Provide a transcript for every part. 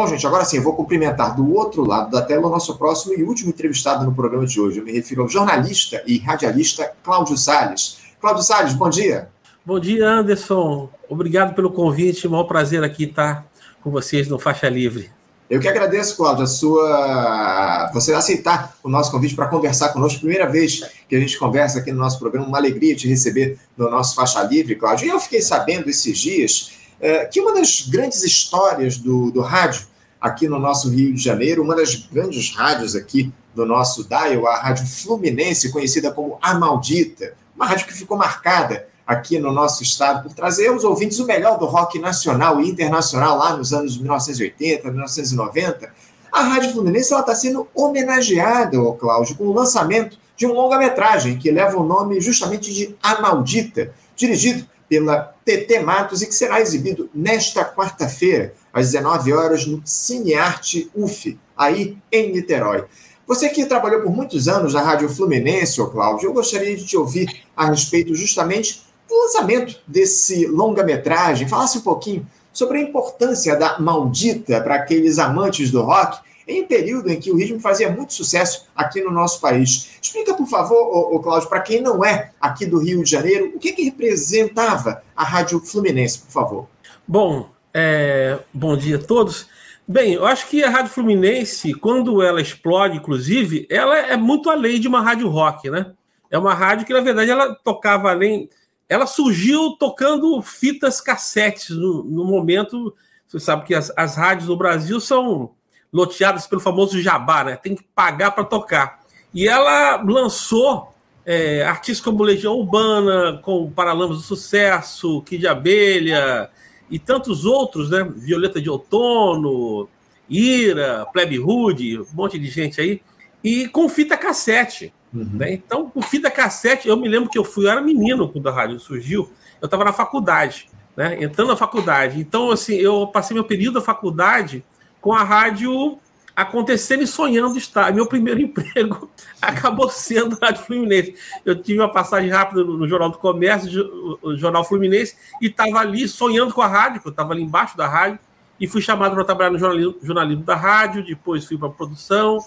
Bom, gente, agora sim, eu vou cumprimentar do outro lado da tela o nosso próximo e último entrevistado no programa de hoje. Eu me refiro ao jornalista e radialista Cláudio Salles. Cláudio Salles, bom dia. Bom dia, Anderson. Obrigado pelo convite. Maior prazer aqui estar com vocês no Faixa Livre. Eu que agradeço, Cláudio, a sua você aceitar o nosso convite para conversar conosco. Primeira vez que a gente conversa aqui no nosso programa, uma alegria te receber no nosso Faixa Livre, Cláudio. E eu fiquei sabendo esses dias é, que uma das grandes histórias do, do rádio aqui no nosso Rio de Janeiro, uma das grandes rádios aqui do nosso dial, a Rádio Fluminense, conhecida como A Maldita, uma rádio que ficou marcada aqui no nosso estado por trazer aos ouvintes o melhor do rock nacional e internacional lá nos anos 1980, 1990. A Rádio Fluminense está sendo homenageada, Cláudio, com o lançamento de um longa-metragem que leva o nome justamente de A Maldita, dirigido pela TT Matos e que será exibido nesta quarta-feira, às 19 horas, no Cinearte UF, aí em Niterói. Você que trabalhou por muitos anos na Rádio Fluminense, ô Cláudio, eu gostaria de te ouvir a respeito justamente do lançamento desse longa-metragem, falasse um pouquinho sobre a importância da maldita para aqueles amantes do rock em um período em que o ritmo fazia muito sucesso aqui no nosso país. Explica, por favor, ô, ô Cláudio, para quem não é aqui do Rio de Janeiro, o que, que representava a Rádio Fluminense, por favor. Bom, é, bom dia a todos. Bem, eu acho que a Rádio Fluminense, quando ela explode, inclusive, ela é muito além de uma rádio rock, né? É uma rádio que, na verdade, ela tocava além ela surgiu tocando fitas cassetes no, no momento. Você sabe que as, as, rádios no Brasil são loteadas pelo famoso jabá, né? Tem que pagar para tocar. E ela lançou é, artistas como Legião Urbana, com Paralamas do Sucesso, Kid Abelha e tantos outros, né? Violeta de Outono, Ira, Plebe Rude, um monte de gente aí. E com fita cassete. Uhum. Né? Então, o fita cassete, eu me lembro que eu fui, eu era menino quando a rádio surgiu, eu estava na faculdade, né? entrando na faculdade. Então, assim, eu passei meu período da faculdade com a rádio acontecendo e sonhando estar. Meu primeiro emprego acabou sendo a Rádio Fluminense. Eu tive uma passagem rápida no Jornal do Comércio, o Jornal Fluminense, e estava ali sonhando com a rádio, eu estava ali embaixo da rádio, e fui chamado para trabalhar no jornalismo, jornalismo da rádio, depois fui para a produção,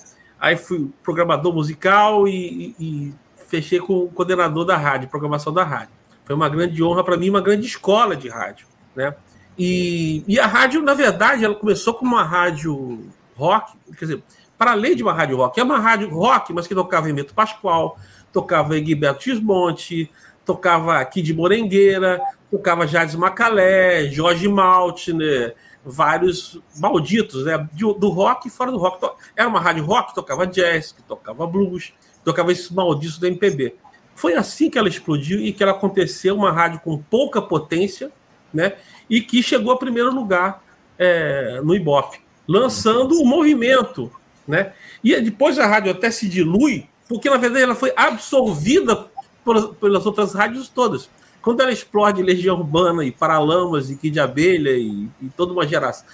Aí fui programador musical e, e, e fechei com o coordenador da rádio, programação da rádio. Foi uma grande honra para mim, uma grande escola de rádio, né? E, e a rádio, na verdade, ela começou como uma rádio rock, quer dizer, para além de uma rádio rock, é uma rádio rock, mas que tocava Hermeto Pascoal, tocava Egberto Gismonte, tocava Kid Morengueira, tocava Jades Macalé, Jorge Maltner, vários malditos, né? Do, rock e fora do rock. Era uma rádio rock tocava jazz, que tocava blues, tocava esses malditos da MPB. Foi assim que ela explodiu e que ela aconteceu, uma rádio com pouca potência, né? E que chegou a primeiro lugar é, no Ibope, lançando o movimento, né? E depois a rádio até se dilui, porque na verdade ela foi absorvida por, pelas outras rádios todas. Quando ela explode Legião Urbana e Paralamas e Kid Abelha e, e toda uma geração,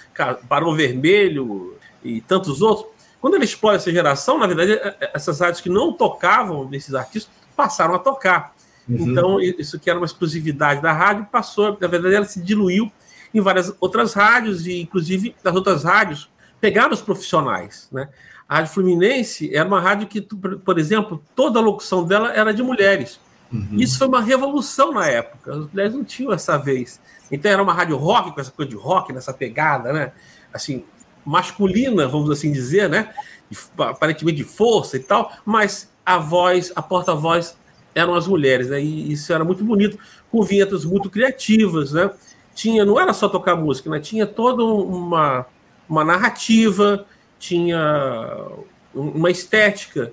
Barão Vermelho e tantos outros, quando ela explode essa geração, na verdade, é, é, essas rádios que não tocavam desses artistas passaram a tocar. Uhum. Então, isso que era uma exclusividade da rádio passou, na verdade, ela se diluiu em várias outras rádios e, inclusive, das outras rádios pegaram os profissionais, né? A Rádio Fluminense era uma rádio que, por exemplo, toda a locução dela era de mulheres. Uhum. Isso foi uma revolução na época. As mulheres não tinham essa vez. Então era uma rádio rock, com essa coisa de rock, nessa pegada, né? Assim, masculina, vamos assim dizer, né? Aparentemente de força e tal, mas a voz, a porta-voz eram as mulheres, né? E isso era muito bonito, com vinhetas muito criativas, né? Tinha, não era só tocar música, né? Tinha toda uma, uma narrativa, tinha uma estética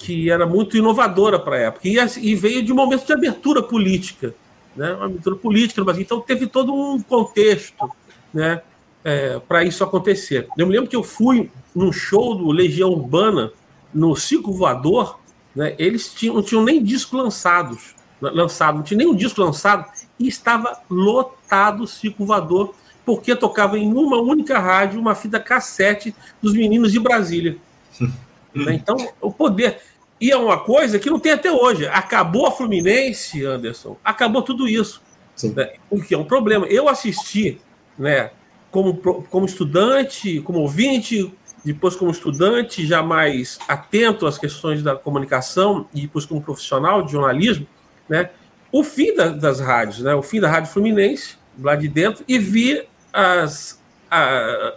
que era muito inovadora para a época. E, e, veio de um momento de abertura política, né? uma abertura política no Brasil. Então teve todo um contexto né? É, para isso acontecer. Eu me lembro que eu fui num show do Legião Urbana, no Circo Voador, né? eles tinham, não tinham nem disco lançados, lançado, não tinha nenhum disco lançado, e estava lotado o Circo Voador, porque tocava em uma única rádio uma fita cassete dos meninos de Brasília. Né? Então, o poder. E é uma coisa que não tem até hoje. Acabou a Fluminense, Anderson, acabou tudo isso. Né? O que é um problema. Eu assisti, né, como, como estudante, como ouvinte, depois como estudante, já mais atento às questões da comunicação, e depois como profissional de jornalismo, né? O fim da, das rádios, né? o fim da Rádio Fluminense, lá de dentro, e vi as, a,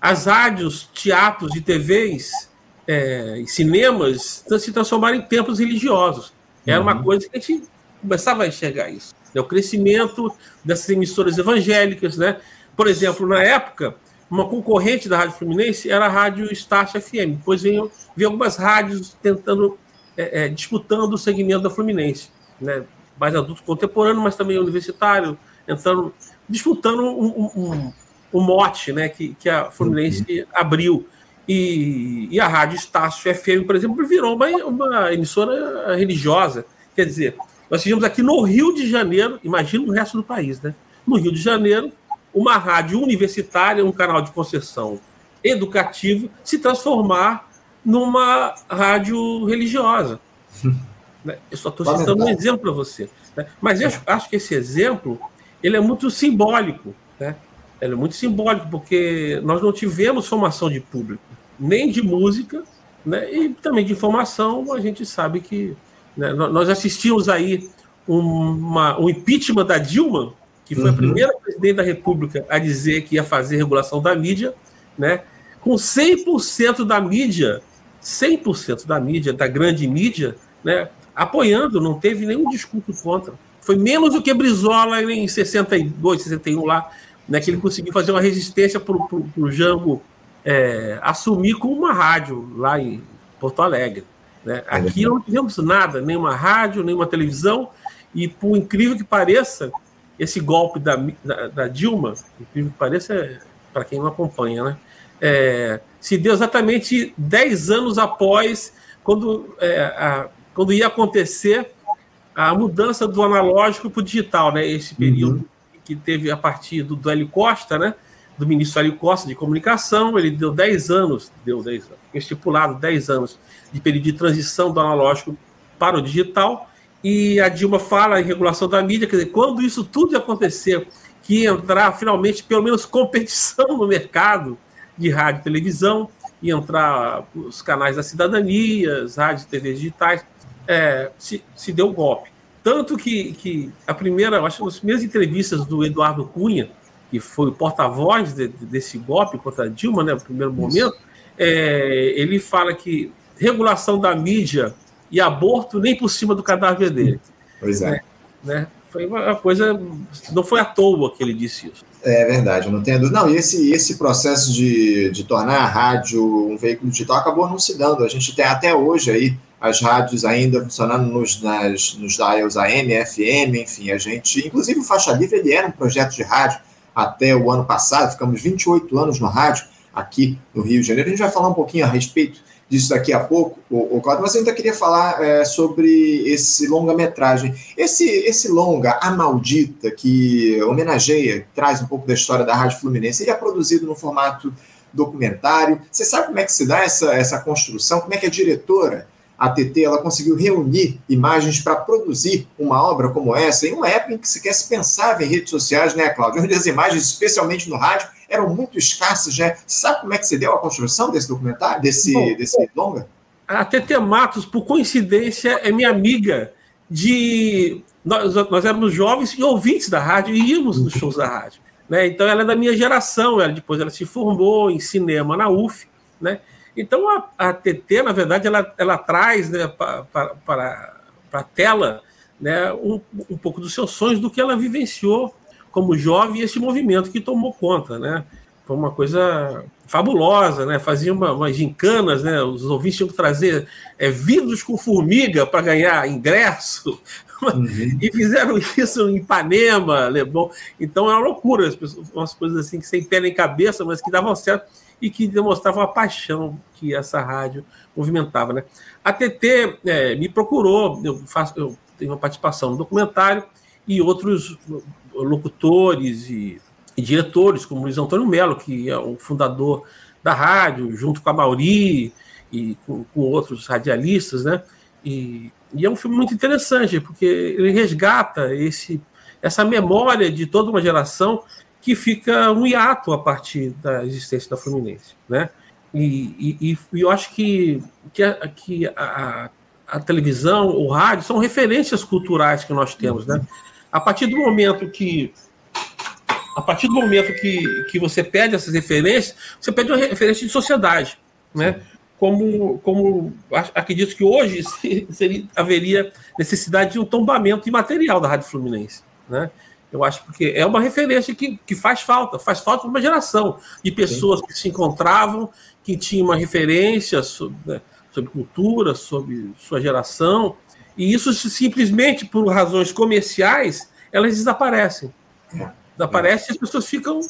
as rádios, teatros e TVs é, e cinemas se transformarem em templos religiosos. Era uma uhum. coisa que a gente começava a enxergar isso. Né? O crescimento dessas emissoras evangélicas, né? Por exemplo, na época, uma concorrente da Rádio Fluminense era a Rádio Start FM. Depois veio, veio algumas rádios tentando, é, é, disputando o segmento da Fluminense. Né? Mais adulto contemporâneo, mas também universitário, entrando, disputando um, um, um mote né, que, que a Fluminense uhum. abriu. E, e, a Rádio Estácio FM, por exemplo, virou uma, uma emissora religiosa. Quer dizer, nós tivemos aqui no Rio de Janeiro, imagina o resto do país, né? No Rio de Janeiro, uma rádio universitária, um canal de concessão educativo, se transformar numa rádio religiosa. Né? Eu só estou citando um exemplo para você. Né? Mas eu acho que esse exemplo ele é muito simbólico. Né? Ele é muito simbólico, porque nós não tivemos formação de público, nem de música, né? e também de informação, a gente sabe que né? Nós assistimos aí uma, um impeachment da Dilma, que foi uhum. a primeira presidente da República a dizer que ia fazer regulação da mídia, né? com 100% da mídia, 100% da mídia, da grande mídia, né? Apoiando, não teve nenhum discurso contra. Foi menos do que Brizola em 62, 61 lá, né, que ele conseguiu fazer uma resistência para o Jango é, assumir com uma rádio lá em Porto Alegre. Né? É Aqui não tivemos nada, nenhuma rádio, nenhuma televisão, e por incrível que pareça, esse golpe da, da, da Dilma, incrível que pareça, é, para quem não acompanha, né? É, se deu exatamente 10 anos após quando, é, a, quando ia acontecer a mudança do analógico para o digital, né? Esse período uhum. que teve a partir do, do Hélio Costa, né? Do ministro Hélio Costa de comunicação, ele deu 10 anos, deu 10 anos, estipulado 10 anos de período de transição do analógico para o digital. E a Dilma fala em regulação da mídia, quer dizer, quando isso tudo acontecer, que entrar finalmente pelo menos competição no mercado de rádio e televisão, e entrar os canais da cidadania, as rádios e TVs digitais, é, se, se deu golpe. Tanto que, que a primeira, acho que as primeiras entrevistas do Eduardo Cunha, que foi o porta-voz de, de, desse golpe contra a Dilma, né, no primeiro momento, é, ele fala que regulação da mídia e aborto nem por cima do cadáver dele. Pois é. Né? né? Foi uma coisa. Não foi à toa que ele disse isso. É verdade, não tenho dúvida. Não, e esse, esse processo de, de tornar a rádio um veículo digital acabou não se dando. A gente tem até hoje aí as rádios ainda funcionando nos, nas, nos dials AM, FM, enfim, a gente. Inclusive o Faixa Livre ele era um projeto de rádio até o ano passado, ficamos 28 anos no rádio aqui no Rio de Janeiro. A gente vai falar um pouquinho a respeito disso daqui a pouco, o, o Claudio, mas eu ainda queria falar é, sobre esse longa-metragem. Esse, esse longa, A Maldita, que homenageia, traz um pouco da história da Rádio Fluminense, ele é produzido no formato documentário. Você sabe como é que se dá essa, essa construção? Como é que a diretora, a TT, ela conseguiu reunir imagens para produzir uma obra como essa, em uma época em que sequer se pensava em redes sociais, né, Cláudio? Onde as imagens, especialmente no rádio, eram muito escassas, né? Sabe como é que se deu a construção desse documentário, desse, Bom, desse longa? A TT Matos, por coincidência, é minha amiga de. Nós, nós éramos jovens e ouvintes da rádio e íamos nos shows da rádio. Né? Então ela é da minha geração, ela, depois ela se formou em cinema na UF. Né? Então a, a TT, na verdade, ela, ela traz né, para a tela né, um, um pouco dos seus sonhos, do que ela vivenciou como jovem esse movimento que tomou conta, né? Foi uma coisa fabulosa, né? Fazia uma, umas gincanas, né? Os ouvintes tinham que trazer é, vidros com formiga para ganhar ingresso. Uhum. e fizeram isso em Ipanema, Leblon. Então é uma loucura, umas coisas assim que sem pé nem cabeça, mas que davam certo e que demonstravam a paixão que essa rádio movimentava, né? A TT é, me procurou, eu faço, eu tenho uma participação no documentário e outros locutores e, e diretores, como Luiz Antônio Melo, que é o fundador da rádio, junto com a Mauri e com, com outros radialistas, né? E, e, é um filme muito interessante, porque ele resgata esse, essa memória de toda uma geração que fica um hiato a partir da existência da Fluminense, né? E, e, e eu acho que, que, a, que a, a, televisão, o rádio, são referências culturais que nós temos, né? A partir do momento que a partir do momento que, que você pede essas referências, você pede uma referência de sociedade, né? Como, como acredito que hoje seria, haveria necessidade de um tombamento imaterial da Rádio Fluminense, né? Eu acho porque é uma referência que, que faz falta, faz falta para uma geração de pessoas Sim. que se encontravam, que tinham uma referência sobre, né, sobre cultura, sobre sua geração, e isso simplesmente por razões comerciais elas desaparecem. É. Desaparecem e as pessoas ficam.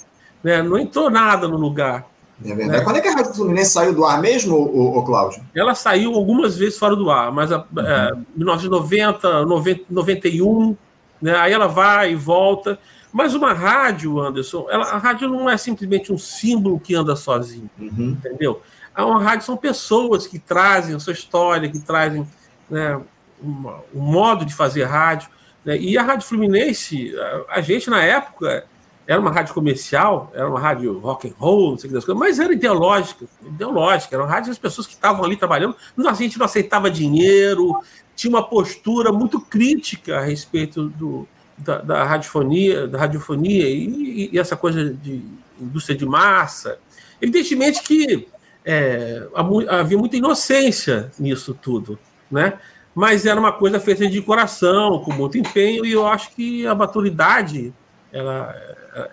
Né, não entrou nada no lugar. É verdade. Né? Quando é que a Rádio Fluminense saiu do ar mesmo, o, Cláudio? Ela saiu algumas vezes fora do ar, mas a, uhum. é, 1990, 90, 91, né, aí ela vai e volta. Mas uma rádio, Anderson, ela, a rádio não é simplesmente um símbolo que anda sozinho, uhum. entendeu? Uma rádio são pessoas que trazem a sua história, que trazem né, um, um modo de fazer rádio. Né? E a Rádio Fluminense, a, a, gente na época era uma rádio comercial, era uma rádio rock and roll, não sei o que das coisas, mas era ideológica, ideológica, era uma rádio das pessoas que estavam ali trabalhando. A gente não aceitava dinheiro, tinha uma postura muito crítica a respeito do, da, da radiofonia, da radiofonia e, e, essa coisa de indústria de massa. Evidentemente que é, havia muita inocência nisso tudo, né? mas era uma coisa feita de coração, com muito empenho, e eu acho que a maturidade ela,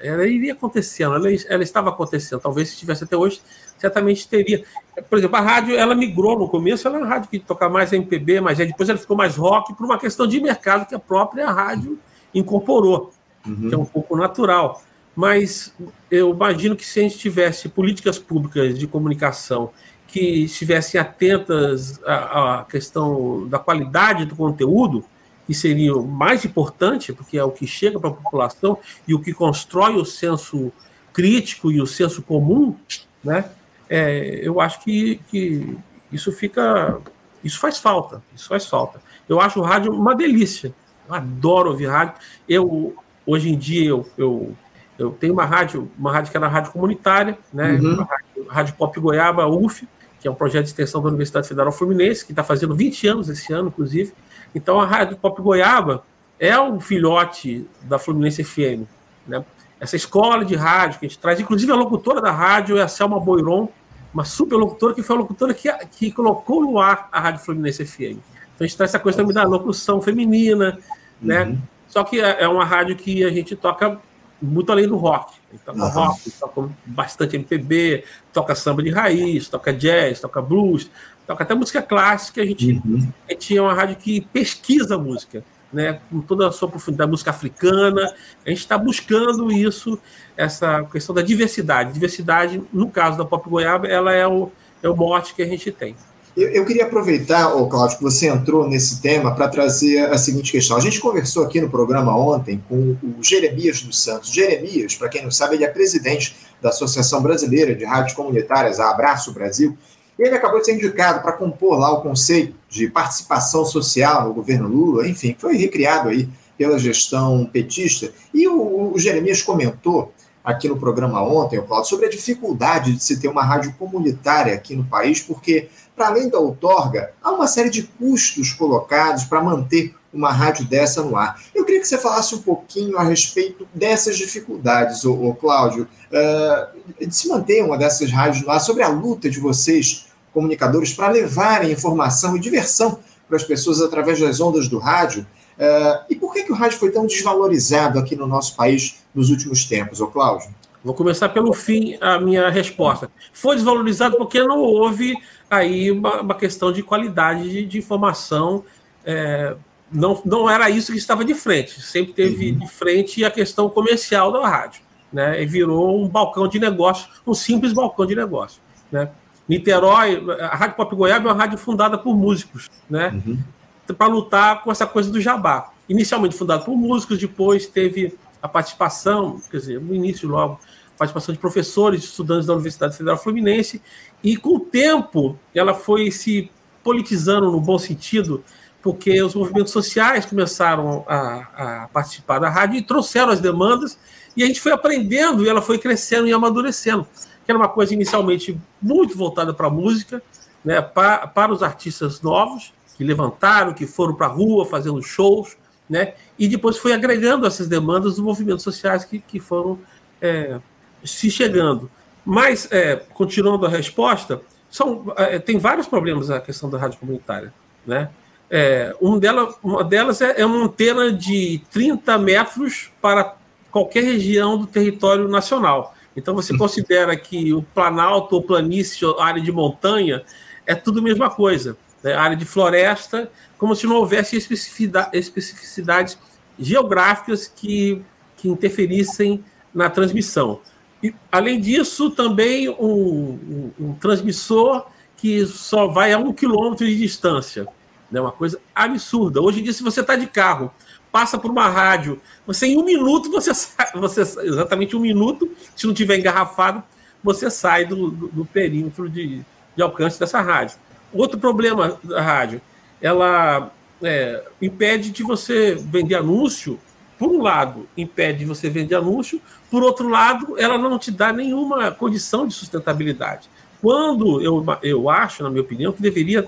ela iria acontecendo, ela, ela estava acontecendo. Talvez se tivesse até hoje, certamente teria. Por exemplo, a rádio ela migrou no começo, ela era uma rádio que tocava mais MPB, mas depois ela ficou mais rock por uma questão de mercado que a própria rádio incorporou, uhum. que é um pouco natural. Mas eu imagino que se a gente tivesse políticas públicas de comunicação que estivessem atentas à, à questão da qualidade do conteúdo, que seria o mais importante, porque é o que chega para a população e o que constrói o senso crítico e o senso comum, né? É, eu acho que, que isso fica, isso faz falta, isso faz falta. Eu acho o rádio uma delícia, eu adoro ouvir rádio. Eu hoje em dia eu, eu, eu tenho uma rádio, uma rádio que é na rádio comunitária, né? Uhum. Rádio, rádio Pop Goiaba UF, que é um projeto de extensão da Universidade Federal Fluminense, que está fazendo 20 anos esse ano, inclusive. Então, a Rádio Pop Goiaba é o filhote da Fluminense FM. Né? Essa escola de rádio que a gente traz, inclusive a locutora da rádio é a Selma Boiron, uma super locutora que foi a locutora que, que colocou no ar a Rádio Fluminense FM. Então, a gente traz essa coisa também da locução feminina, né? Uhum. Só que é, é uma rádio que a gente toca muito além do rock. Ele toca uhum. rock, toca bastante MPB, toca samba de raiz, toca jazz, toca blues, toca até música clássica. A gente, uhum. a gente é uma rádio que pesquisa música, né, com toda a sua profundidade, música africana. A gente está buscando isso, essa questão da diversidade. Diversidade, no caso da Pop Goiaba, ela é o, é o mote que a gente tem. Eu, eu queria aproveitar, oh, Cláudio, que você entrou nesse tema para trazer a seguinte questão. A gente conversou aqui no programa ontem com o Jeremias dos Santos. Jeremias, para quem não sabe, ele é presidente da Associação Brasileira de Rádios Comunitárias, a Abraço Brasil. E ele acabou de ser indicado para compor lá o conceito de participação social no governo Lula, enfim, foi recriado aí pela gestão petista. E o, o Jeremias comentou aqui no programa ontem, Cláudio, sobre a dificuldade de se ter uma rádio comunitária aqui no país, porque para além da outorga, há uma série de custos colocados para manter uma rádio dessa no ar. Eu queria que você falasse um pouquinho a respeito dessas dificuldades, ô, ô Cláudio, uh, de se manter uma dessas rádios no ar, sobre a luta de vocês, comunicadores, para levarem informação e diversão para as pessoas através das ondas do rádio. Uh, e por que, que o rádio foi tão desvalorizado aqui no nosso país nos últimos tempos, ô Cláudio? Vou começar pelo fim a minha resposta. Foi desvalorizado porque não houve aí uma, uma questão de qualidade de, de informação. É, não, não era isso que estava de frente. Sempre teve uhum. de frente a questão comercial da rádio. Né, e virou um balcão de negócio, um simples balcão de negócio. Né? Niterói, a Rádio Pop Goiaba é uma rádio fundada por músicos, né? Uhum. Para lutar com essa coisa do jabá. Inicialmente fundada por músicos, depois teve a participação, quer dizer, no início logo, participação de professores, estudantes da Universidade Federal Fluminense, e com o tempo ela foi se politizando no bom sentido, porque os movimentos sociais começaram a, a participar da rádio e trouxeram as demandas, E a gente foi aprendendo e ela foi crescendo e amadurecendo. Que era uma coisa inicialmente muito voltada para a música, né, para, para os artistas novos, que levantaram, que foram para a rua fazendo shows, né, e depois foi agregando essas demandas dos movimentos sociais que, que foram é, se chegando. Mas, é, continuando a resposta, são, é, tem vários problemas a questão da rádio comunitária. Né? É, um dela, uma delas é, é uma antena de 30 metros para qualquer região do território nacional. Então, você considera que o Planalto, ou planície, ou área de montanha, é tudo a mesma coisa. Né? área de floresta, como se não houvesse especificidades geográficas que, que interferissem na transmissão. E, além disso, também um, um, um, transmissor que só vai a um quilômetro de distância. É né? uma coisa absurda. Hoje em dia, se você está de carro, passa por uma rádio, você em um minuto, você sai, você, exatamente um minuto, se não tiver engarrafado, você sai do, do, do perímetro de, de alcance dessa rádio. Outro problema da rádio, ela é, impede de você vender anúncio por um lado, impede você vender anúncio, por outro lado, ela não te dá nenhuma condição de sustentabilidade. Quando eu, eu acho, na minha opinião, que deveria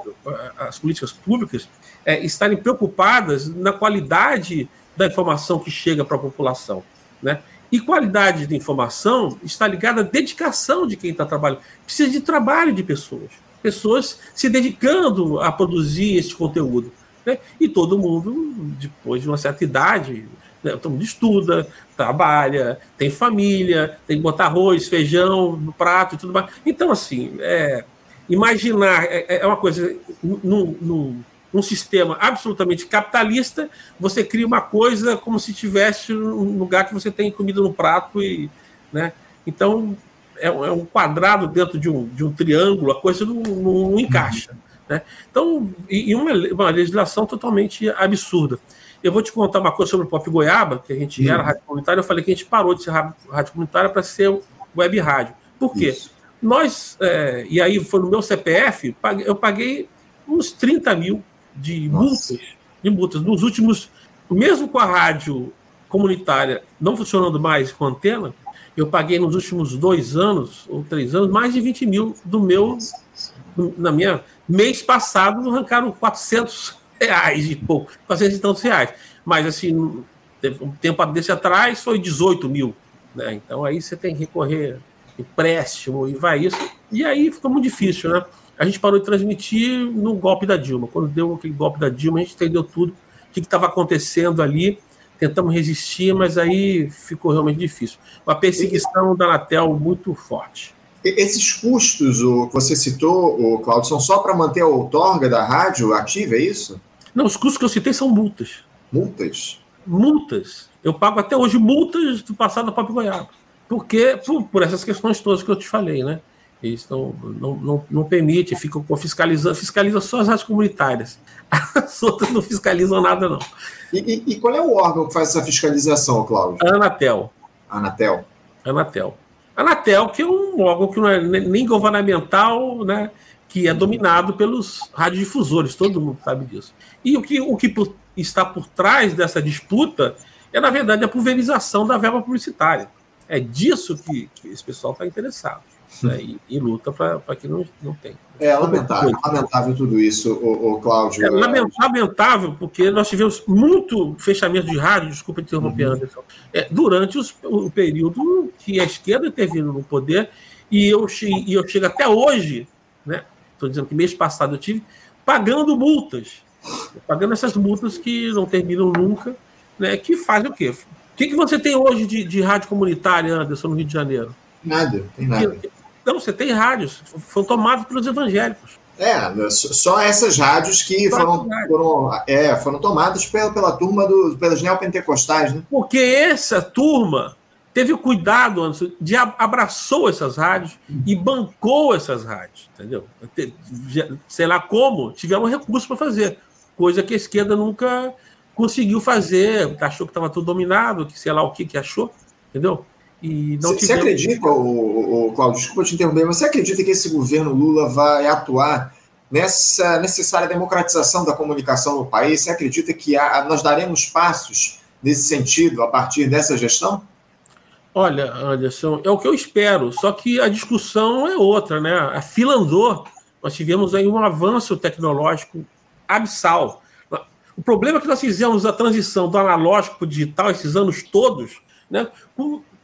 as políticas públicas é, estarem preocupadas na qualidade da informação que chega para a população. Né? E qualidade de informação está ligada à dedicação de quem está trabalhando. Precisa de trabalho de pessoas. Pessoas se dedicando a produzir esse conteúdo. Né? E todo mundo, depois de uma certa idade, né? Todo mundo estuda, trabalha, tem família, tem que botar arroz, feijão no prato e tudo mais. Então, assim, é, imaginar é, é uma coisa. Num, num, num, sistema absolutamente capitalista, você cria uma coisa como se tivesse um lugar que você tem comida no prato e. Né? Então, é, é um quadrado dentro de um, de um triângulo, a coisa não, não encaixa. Né? Então, e, uma, uma legislação totalmente absurda. Eu vou te contar uma coisa sobre o Pop Goiaba, que a gente hum. era rádio comunitária. Eu falei que a gente parou de ser rádio comunitária para ser web rádio. Por quê? Isso. Nós, é, e aí foi no meu CPF, eu paguei uns 30 mil de multas, de multas. Nos últimos, mesmo com a rádio comunitária não funcionando mais com antena, eu paguei nos últimos dois anos ou três anos mais de 20 mil do meu. Na minha mês passado, arrancaram 400 reais e pouco, 400 e tantos reais. Mas, assim, um tempo desse atrás foi 18 mil. Né? Então, aí você tem que recorrer empréstimo e vai isso. E aí fica muito difícil, né? A gente parou de transmitir no golpe da Dilma. Quando deu aquele golpe da Dilma, a gente entendeu tudo, o que estava acontecendo ali. Tentamos resistir, mas aí ficou realmente difícil. Uma perseguição da Anatel muito forte. Esses custos o que você citou, o Claudio, são só para manter a outorga da rádio ativa, é isso? Não, os custos que eu citei são multas. Multas? Multas. Eu pago até hoje multas do passado da Papo Goiaba. Porque, por, por, essas questões todas que eu te falei, né? Eles não, não, não, não permite, ficam fiscalizando, fiscaliza só as rádios comunitárias. As outras não fiscalizam nada, não. E, e, e qual é o órgão que faz essa fiscalização, Cláudio? Anatel. Anatel. Anatel. Anatel, que é um órgão que não é nem governamental, né, que é dominado pelos radiodifusores, todo mundo sabe disso. E o que, o que está por trás dessa disputa é, na verdade, a pulverização da verba publicitária. É disso que, que esse pessoal está interessado né, e, e, luta para que não, não tenha. É lamentável, lamentável tudo isso, o, o Cláudio. É lamentável, porque nós tivemos muito fechamento de rádio, desculpa interromper, uhum. Anderson, é, durante os, o período que a esquerda teve no poder, e eu, e eu chego até hoje, né? Estou dizendo que mês passado eu tive, pagando multas. Pagando essas multas que não terminam nunca, né? Que fazem o quê? O que, que você tem hoje de, de rádio comunitária, Anderson, no Rio de Janeiro? Nada, tem nada. Não, você tem rádios, foram tomados pelos evangélicos. É, só essas rádios que foram, foram, é, foram tomadas pela, pela turma do, pelas neopentecostais, né? Porque essa turma teve o cuidado de abraçou essas rádios e bancou essas rádios, entendeu? Sei lá como, tiveram recurso para fazer, coisa que a esquerda nunca conseguiu fazer, achou que estava tudo dominado, que sei lá o que que achou, entendeu? E não você, tivemos... você acredita, o, o, Cláudio, desculpa te interromper, mas você acredita que esse governo Lula vai atuar nessa necessária democratização da comunicação no país? Você acredita que há, nós daremos passos nesse sentido a partir dessa gestão? Olha, Anderson, é o que eu espero, só que a discussão é outra, né? A fila andou, nós tivemos aí um avanço tecnológico abissal. O problema é que nós fizemos a transição do analógico para o digital esses anos todos, né,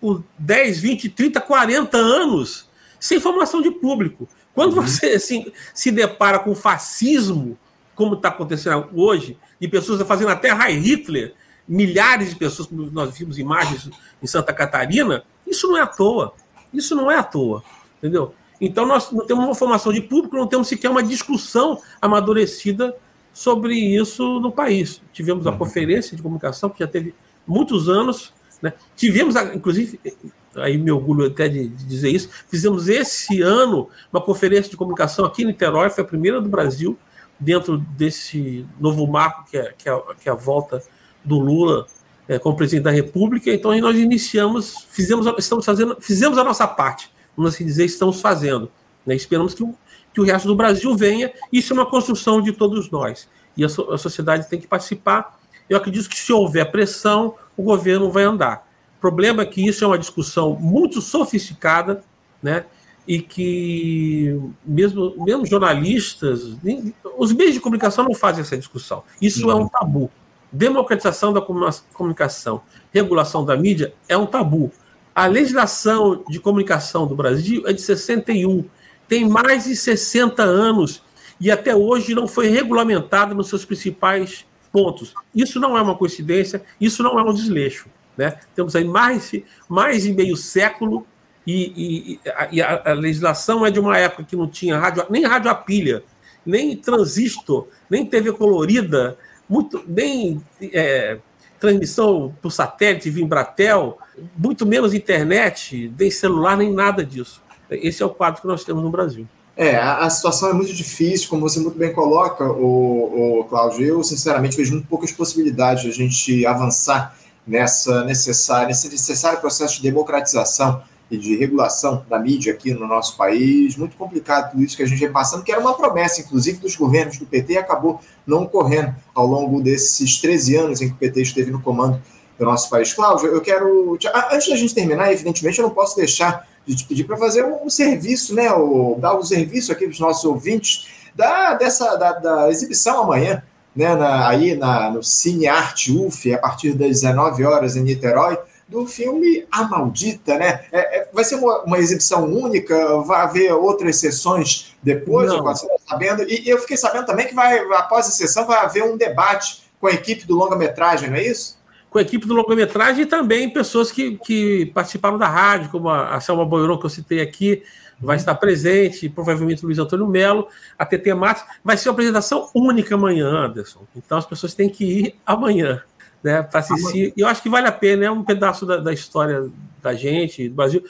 por 10, 20, 30, 40 anos, sem formação de público. Quando uhum. você assim, se depara com fascismo, como está acontecendo hoje, de pessoas fazendo até Heil Hitler, milhares de pessoas, como nós vimos imagens em Santa Catarina, isso não é à toa. Isso não é à toa, entendeu? Então nós não temos uma formação de público, não temos sequer uma discussão amadurecida sobre isso no país. Tivemos a uhum. conferência de comunicação, que já teve muitos anos, né? Tivemos, inclusive, aí me orgulho até de, dizer isso, fizemos esse ano uma conferência de comunicação aqui em Niterói, foi a primeira do Brasil, dentro desse novo marco que é, que é, que é a volta do Lula é, como presidente da República. Então, nós iniciamos, fizemos, estamos fazendo, fizemos a nossa parte, vamos assim dizer, estamos fazendo. Né? Esperamos que o, que o resto do Brasil venha. Isso é uma construção de todos nós. E a, so, a sociedade tem que participar. Eu acredito que se houver pressão, o governo vai andar. O problema é que isso é uma discussão muito sofisticada, né? E que mesmo, mesmo jornalistas, os meios de comunicação não fazem essa discussão. Isso é um tabu. Democratização da comunicação, regulação da mídia é um tabu. A legislação de comunicação do Brasil é de 61 tem mais de 60 anos e até hoje não foi regulamentada nos seus principais pontos. Isso não é uma coincidência, isso não é um desleixo. Né? Temos aí mais, mais de meio século e, e, e a, a, legislação é de uma época que não tinha nem rádio a pilha, nem transistor, nem TV colorida, muito, nem é, transmissão por satélite, Vimbratel, muito menos internet, nem celular, nem nada disso. Esse é o quadro que nós temos no Brasil. É, a, situação é muito difícil, como você muito bem coloca, o, o Cláudio. Eu, sinceramente, vejo muito poucas possibilidades de a gente avançar nessa necessária, nesse necessário processo de democratização e de regulação da mídia aqui no nosso país. Muito complicado tudo isso que a gente vem passando, que era uma promessa, inclusive, dos governos do PT e acabou não ocorrendo ao longo desses 13 anos em que o PT esteve no comando do nosso país. Cláudio, eu quero. Antes da gente terminar, evidentemente, eu não posso deixar de te pedir para fazer um, serviço, né? O, dar um serviço aqui para os nossos ouvintes da, dessa, da, da exibição amanhã, né? Na, aí na, no Cine Arte UF, a partir das 19 horas em Niterói, do filme A Maldita, né? É, é, vai ser uma, uma, exibição única, vai haver outras sessões depois, Não. eu sabendo. E, e eu fiquei sabendo também que vai, após a sessão, vai haver um debate com a equipe do longa-metragem, não é isso? Com a equipe do longa-metragem e também pessoas que, que participaram da rádio, como a, a Selma Boiron, que eu citei aqui, vai estar presente, provavelmente o Luiz Antônio Melo, a TT Matos. Vai ser uma apresentação única amanhã, Anderson. Então as pessoas têm que ir amanhã né, para assistir. E eu acho que vale a pena, é um pedaço da, da, história da gente, do Brasil.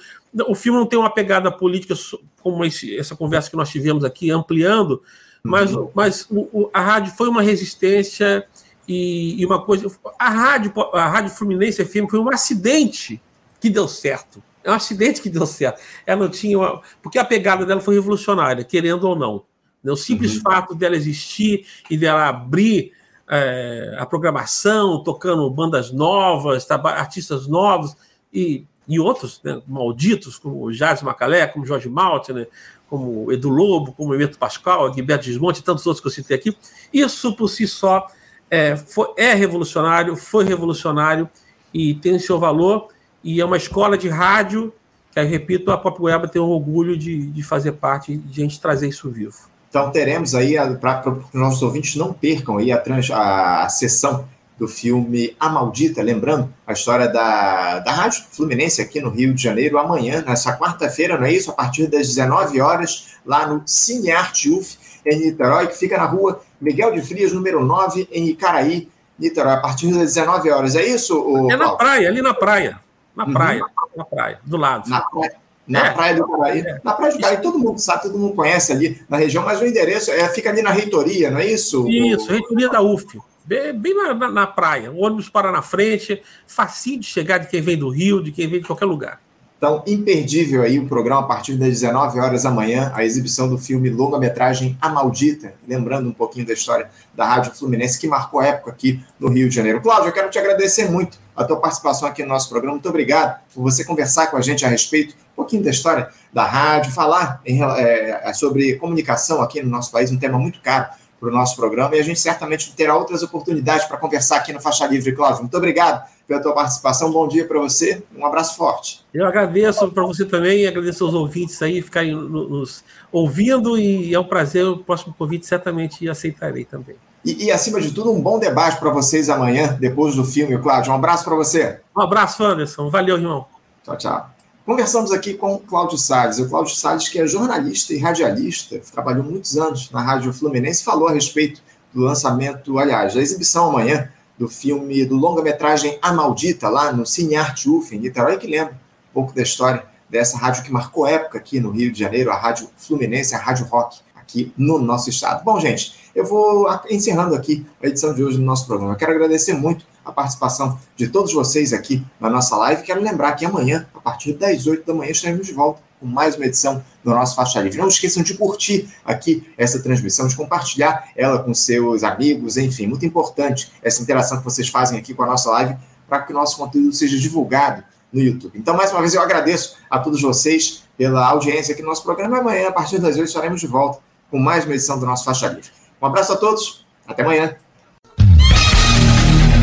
O filme não tem uma pegada política como esse, essa conversa que nós tivemos aqui, ampliando, mas, uhum. mas o, o, a rádio foi uma resistência e, e, uma coisa, a rádio, a rádio Fluminense FM foi um acidente que deu certo. É um acidente que deu certo. Ela não tinha uma, porque a pegada dela foi revolucionária, querendo ou não. O simples uhum. fato dela existir e dela abrir é, a programação, tocando bandas novas, artistas novos e, e outros né, malditos, como Jazz Macalé, como Jorge Maltner, né, como Edu Lobo, como Emeto Pascal, Guilherme Desmonte e tantos outros que eu citei aqui. Isso por si só é, foi, é revolucionário, foi revolucionário e tem seu valor. E é uma escola de rádio que, repito, a Pop Web tem um orgulho de, de fazer parte, de a gente trazer isso vivo. Então teremos aí, para os nossos ouvintes não percam aí a, trans, a, a sessão do filme A Maldita, lembrando a história da, da Rádio Fluminense aqui no Rio de Janeiro, amanhã, nessa quarta-feira, não é isso? A partir das 19 horas, lá no Cine Arte UF, em Niterói, que fica na rua Miguel de Frias, número 9, em Icaraí, Niterói, a partir das 19 horas. É isso? O, é na praia, ali na praia. Na uhum. praia, na praia, do lado. Na praia. Na é. praia do Icaraí. É. Na praia do Icaraí, todo mundo sabe, todo mundo conhece ali na região, mas o endereço é, fica ali na reitoria, não é isso? Isso, reitoria da UF. Bem, na, na, praia. O ônibus para na frente, facinho de chegar de quem vem do Rio, de quem vem de qualquer lugar. Então, imperdível aí o programa a partir das 19 horas da manhã, a exibição do filme longa-metragem A Maldita, lembrando um pouquinho da história da Rádio Fluminense, que marcou a época aqui no Rio de Janeiro. Cláudio, eu quero te agradecer muito a a tua participação aqui no nosso programa. Muito obrigado por você conversar com a gente a respeito um pouquinho da história da rádio, falar em, é, sobre comunicação aqui no nosso país, um tema muito caro para o nosso programa, e a gente certamente terá outras oportunidades para conversar aqui no Faixa Livre, Cláudio. Muito obrigado pela tua participação. Bom dia para você. Um abraço forte. Eu agradeço para você também, agradeço aos ouvintes aí ficarem nos ouvindo e é um prazer. O próximo convite certamente aceitarei também. E, e acima de tudo, um bom debate para vocês amanhã, depois do filme, Cláudio. Um abraço para você. Um abraço, Anderson. Valeu, irmão. Tchau, tchau. Conversamos aqui com o Cláudio Salles. O Cláudio Salles, que é jornalista e radialista, trabalhou muitos anos na Rádio Fluminense, falou a respeito do lançamento, aliás, da exibição amanhã do filme do longa-metragem A Maldita, lá no Cine Arte UF, em Niterói, que lembra um pouco da história dessa rádio que marcou época aqui no Rio de Janeiro, a Rádio Fluminense, a Rádio Rock, aqui no nosso estado. Bom, gente, eu vou encerrando aqui a edição de hoje do nosso programa. Eu quero agradecer muito a participação de todos vocês aqui na nossa live. Quero lembrar que amanhã, a partir das 8 da manhã, estaremos de volta com mais uma edição do nosso Faixa Livre. Não esqueçam de curtir aqui essa transmissão, de compartilhar ela com seus amigos, enfim, muito importante essa interação que vocês fazem aqui com a nossa live para que o nosso conteúdo seja divulgado no YouTube. Então, mais uma vez, eu agradeço a todos vocês pela audiência aqui no nosso programa. Amanhã, a partir das 8, estaremos de volta com mais uma edição do nosso Faixa Livre. Um abraço a todos, até amanhã.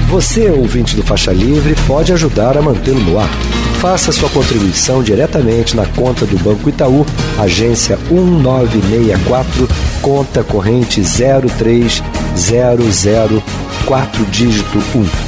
Você, ouvinte do Faixa Livre, pode ajudar a mantê-lo no ar. Faça sua contribuição diretamente na conta do Banco Itaú, agência 1964, conta corrente 03004 dígito 1.